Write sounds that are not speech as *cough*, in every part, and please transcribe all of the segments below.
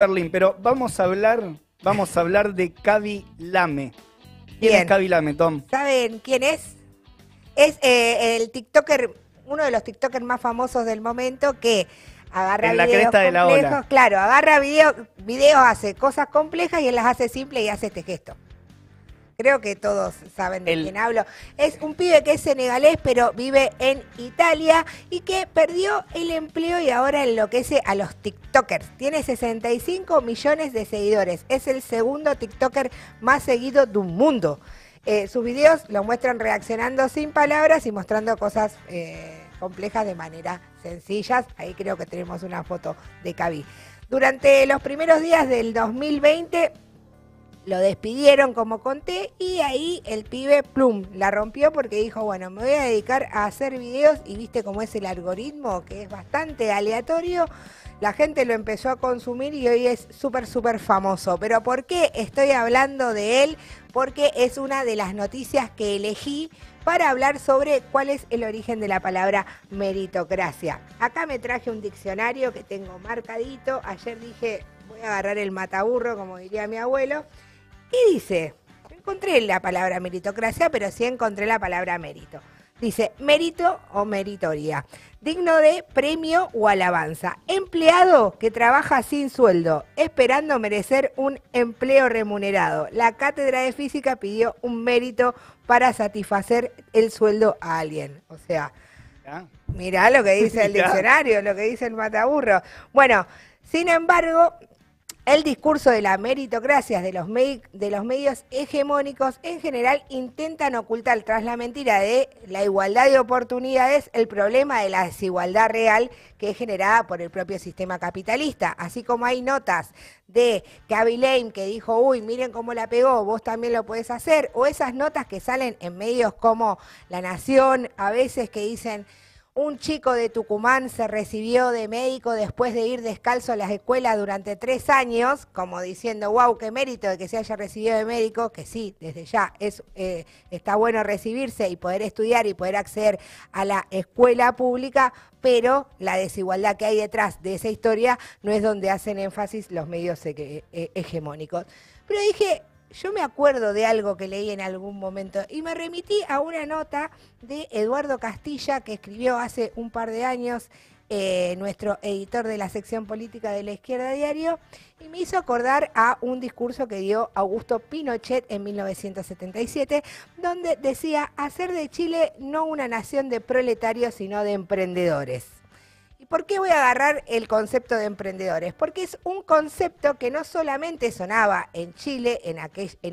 Berlín, pero vamos a hablar, vamos a hablar de Cavi Lame. ¿Quién Bien. es Cavi Lame, Tom? ¿Saben quién es? Es eh, el TikToker, uno de los TikTokers más famosos del momento que agarra En la videos cresta de la complejos. ola. Claro, agarra video, videos, hace cosas complejas y él las hace simples y hace este gesto. Creo que todos saben de El- quién hablo. Es un pibe que es senegalés, pero vive en Italia y que perdió el empleo y ahora enloquece a los TikTokers. Tiene 65 millones de seguidores. Es el segundo TikToker más seguido del mundo. Eh, sus videos lo muestran reaccionando sin palabras y mostrando cosas eh, complejas de manera sencillas. Ahí creo que tenemos una foto de Cavi. Durante los primeros días del 2020 lo despidieron, como conté, y ahí el pibe, plum, la rompió porque dijo, bueno, me voy a dedicar a hacer videos y viste cómo es el algoritmo, que es bastante aleatorio. La gente lo empezó a consumir y hoy es súper, súper famoso. Pero ¿por qué estoy hablando de él? Porque es una de las noticias que elegí para hablar sobre cuál es el origen de la palabra meritocracia. Acá me traje un diccionario que tengo marcadito. Ayer dije, voy a agarrar el mataburro, como diría mi abuelo. Y dice, no encontré la palabra meritocracia, pero sí encontré la palabra mérito. Dice, mérito o meritoria, digno de premio o alabanza. Empleado que trabaja sin sueldo, esperando merecer un empleo remunerado. La cátedra de física pidió un mérito para satisfacer el sueldo a alguien. O sea. Mirá lo que dice el *laughs* diccionario, lo que dice el mataburro. Bueno, sin embargo, el discurso de la meritocracia de los, de los medios hegemónicos en general intentan ocultar tras la mentira de la igualdad de oportunidades el problema de la desigualdad real que es generada por el propio sistema capitalista. Así como hay notas de Gaby que dijo, uy, miren cómo la pegó, vos también lo podés hacer, o esas notas que salen en medios como La Nación, a veces que dicen, un chico de Tucumán se recibió de médico después de ir descalzo a las escuelas durante tres años, como diciendo, wow, qué mérito de que se haya recibido de médico, que sí, desde ya es, eh, está bueno recibirse y poder estudiar y poder acceder a la escuela pública, pero la desigualdad que hay detrás de esa historia no es donde hacen énfasis los medios he- he- hegemónicos. Pero dije, yo me acuerdo de algo que leí en algún momento y me remití a una nota de Eduardo Castilla que escribió hace un par de años, eh, nuestro editor de la sección política de la Izquierda Diario, y me hizo acordar a un discurso que dio Augusto Pinochet en 1977, donde decía hacer de Chile no una nación de proletarios, sino de emprendedores. ¿Y por qué voy a agarrar el concepto de emprendedores? Porque es un concepto que no solamente sonaba en Chile en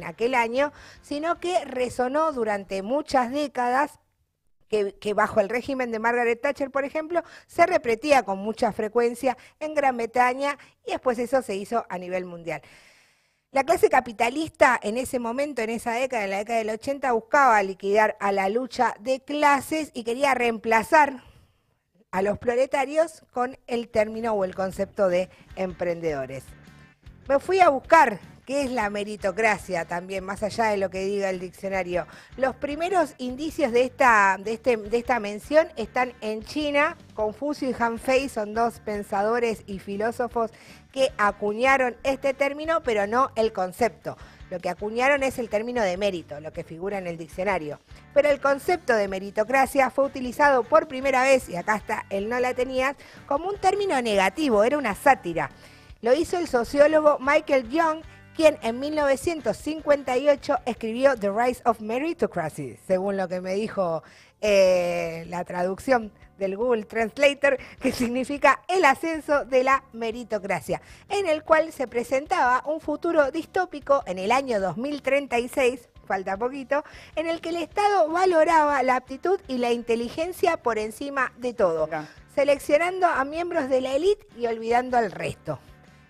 aquel, año, sino que resonó durante muchas décadas. Que bajo el régimen de Margaret Thatcher, por ejemplo, se repetía con mucha frecuencia en Gran Bretaña y después eso se hizo a nivel mundial. La clase capitalista en ese momento, en esa década, en la década del 80, buscaba liquidar a la lucha de clases y quería reemplazar a los proletarios con el término o el concepto de emprendedores. Me fui a buscar qué es la meritocracia también, más allá de lo que diga el diccionario. Los primeros indicios de esta, de este, de esta mención están en China. Confucio y Han Fei son dos pensadores y filósofos que acuñaron este término, pero no el concepto. Lo que acuñaron es el término de mérito, lo que figura en el diccionario. Pero el concepto de meritocracia fue utilizado por primera vez, y acá está, él no la tenías, como un término negativo, era una sátira. Lo hizo el sociólogo Michael Young, quien en 1958 escribió The Rise of Meritocracy, según lo que me dijo eh, la traducción del Google Translator, que significa el ascenso de la meritocracia, en el cual se presentaba un futuro distópico en el año 2036, falta poquito, en el que el Estado valoraba la aptitud y la inteligencia por encima de todo, seleccionando a miembros de la élite y olvidando al resto.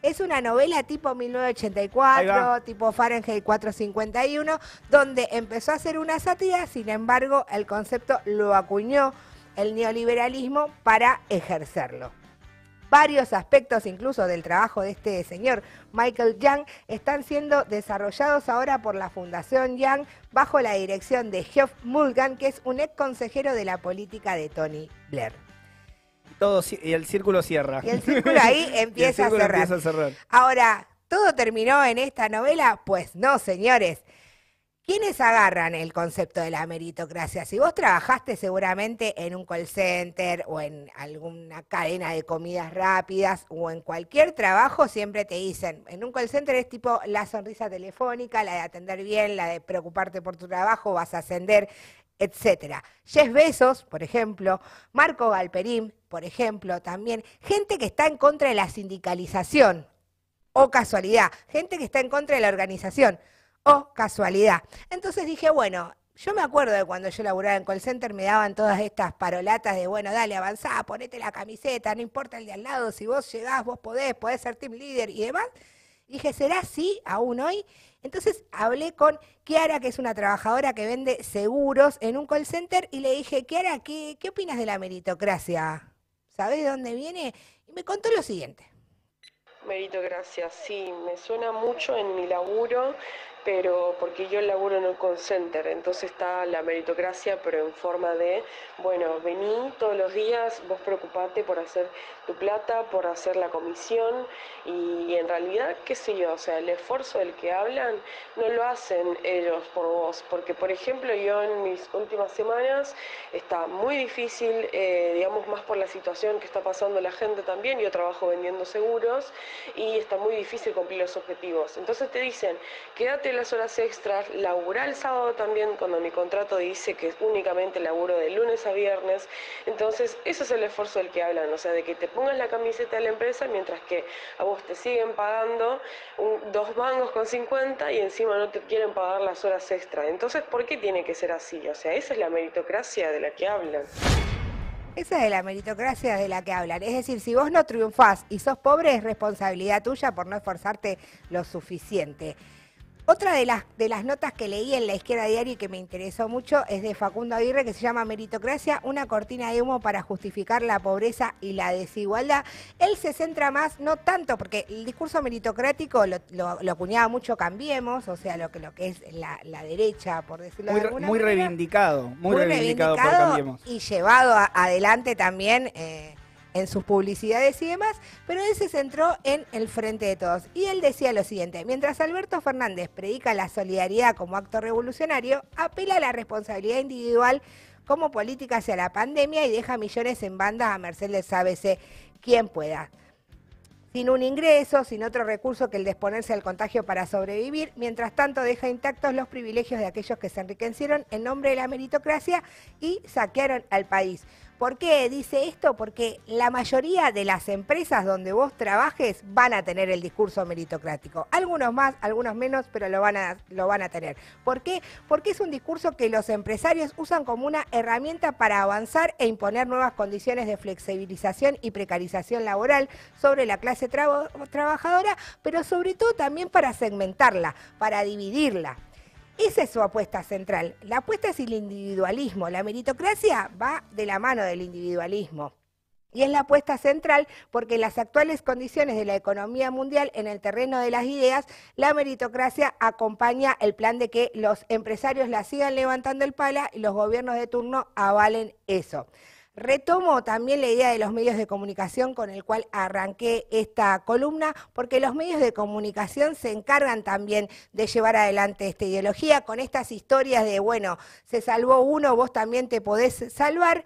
Es una novela tipo Ahí 1984, va. tipo Fahrenheit 451, donde empezó a hacer una sátira, sin embargo, el concepto lo acuñó el neoliberalismo para ejercerlo. Varios aspectos incluso del trabajo de este señor Michael Young están siendo desarrollados ahora por la Fundación Young bajo la dirección de Geoff Mulgan, que es un ex consejero de la política de Tony Blair. Todo, y el círculo cierra. Y el círculo ahí *laughs* empieza, a, cerrar. empieza a cerrar. Ahora, ¿todo terminó en esta novela? Pues no, señores. ¿Quiénes agarran el concepto de la meritocracia? Si vos trabajaste seguramente en un call center o en alguna cadena de comidas rápidas o en cualquier trabajo, siempre te dicen, en un call center es tipo la sonrisa telefónica, la de atender bien, la de preocuparte por tu trabajo, vas a ascender, etcétera. Jeff Bezos, por ejemplo, Marco Galperín, por ejemplo, también, gente que está en contra de la sindicalización, o casualidad, gente que está en contra de la organización o casualidad. Entonces dije, bueno, yo me acuerdo de cuando yo laburaba en call center, me daban todas estas parolatas de, bueno, dale, avanzá, ponete la camiseta, no importa el de al lado, si vos llegás, vos podés, podés ser team leader y demás. dije, ¿será así aún hoy? Entonces hablé con Kiara, que es una trabajadora que vende seguros en un call center, y le dije, Kiara, ¿qué, qué opinas de la meritocracia? ¿Sabés de dónde viene? Y me contó lo siguiente. Meritocracia, sí, me suena mucho en mi laburo pero porque yo laburo en un call center, entonces está la meritocracia, pero en forma de, bueno, vení todos los días, vos preocupate por hacer tu plata, por hacer la comisión, y, en realidad, qué sé yo, o sea, el esfuerzo del que hablan no lo hacen ellos por vos, porque por ejemplo yo en mis últimas semanas está muy difícil, eh, digamos, más por la situación que está pasando la gente también, yo trabajo vendiendo seguros, y está muy difícil cumplir los objetivos. Entonces te dicen, quédate las horas extras, laburar el sábado también cuando mi contrato dice que únicamente laburo de lunes a viernes. Entonces, ese es el esfuerzo del que hablan, o sea, de que te pongas la camiseta de la empresa mientras que a vos te siguen pagando dos mangos con 50 y encima no te quieren pagar las horas extras. Entonces, ¿por qué tiene que ser así? O sea, esa es la meritocracia de la que hablan. Esa es la meritocracia de la que hablan. Es decir, si vos no triunfás y sos pobre, es responsabilidad tuya por no esforzarte lo suficiente. Otra de las, de las notas que leí en la izquierda diaria y que me interesó mucho es de Facundo Aguirre, que se llama Meritocracia, una cortina de humo para justificar la pobreza y la desigualdad. Él se centra más, no tanto, porque el discurso meritocrático lo, lo, acuñaba mucho Cambiemos, o sea, lo que, lo que es la, derecha, por decirlo muy, de alguna muy Reivindicado, muy, reivindicado, por Cambiemos. Y llevado adelante también... Eh, en sus publicidades y demás, pero él se centró en el frente de todos. Y él decía lo siguiente, mientras Alberto Fernández predica la solidaridad como acto revolucionario, apela a la responsabilidad individual como política hacia la pandemia y deja millones en bandas a merced del sábese quien pueda sin un ingreso, sin otro recurso que el de exponerse al contagio para sobrevivir. Mientras tanto, deja intactos los privilegios de aquellos que se enriquecieron en nombre de la meritocracia y saquearon al país. ¿Por qué dice esto? Porque la mayoría de las empresas donde vos trabajes van a tener el discurso meritocrático. Algunos más, algunos menos, pero lo van a, lo van a tener. ¿Por qué? Porque es un discurso que los empresarios usan como una herramienta para avanzar e imponer nuevas condiciones de flexibilización y precarización laboral sobre la clase trabajadora, pero sobre todo también para segmentarla, para dividirla. Esa es su apuesta central. La apuesta es el individualismo. La meritocracia va de la mano del individualismo. Y es la apuesta central porque en las actuales condiciones de la economía mundial, en el terreno de las ideas, la meritocracia acompaña el plan de que los empresarios la sigan levantando el pala y los gobiernos de turno avalen eso. Retomo también la idea de los medios de comunicación con el cual arranqué esta columna, porque los medios de comunicación se encargan también de llevar adelante esta ideología con estas historias de, bueno, se salvó uno, vos también te podés salvar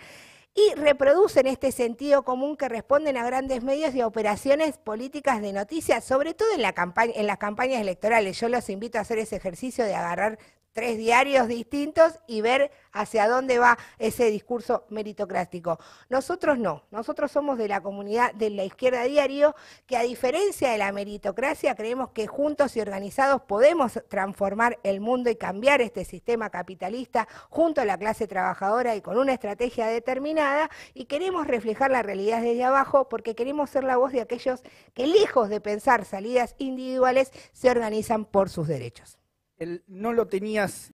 y reproducen este sentido común que responden a grandes medios y operaciones políticas de noticias, sobre todo en, la en las campañas electorales. Yo los invito a hacer ese ejercicio de agarrar tres diarios distintos y ver hacia dónde va ese discurso meritocrático. Nosotros no, nosotros somos de la comunidad de la izquierda diario, que a diferencia de la meritocracia, creemos que juntos y organizados podemos transformar el mundo y cambiar este sistema capitalista junto a la clase trabajadora y con una estrategia determinada, y queremos reflejar la realidad desde abajo porque queremos ser la voz de aquellos que lejos de pensar salidas individuales se organizan por sus derechos no lo tenías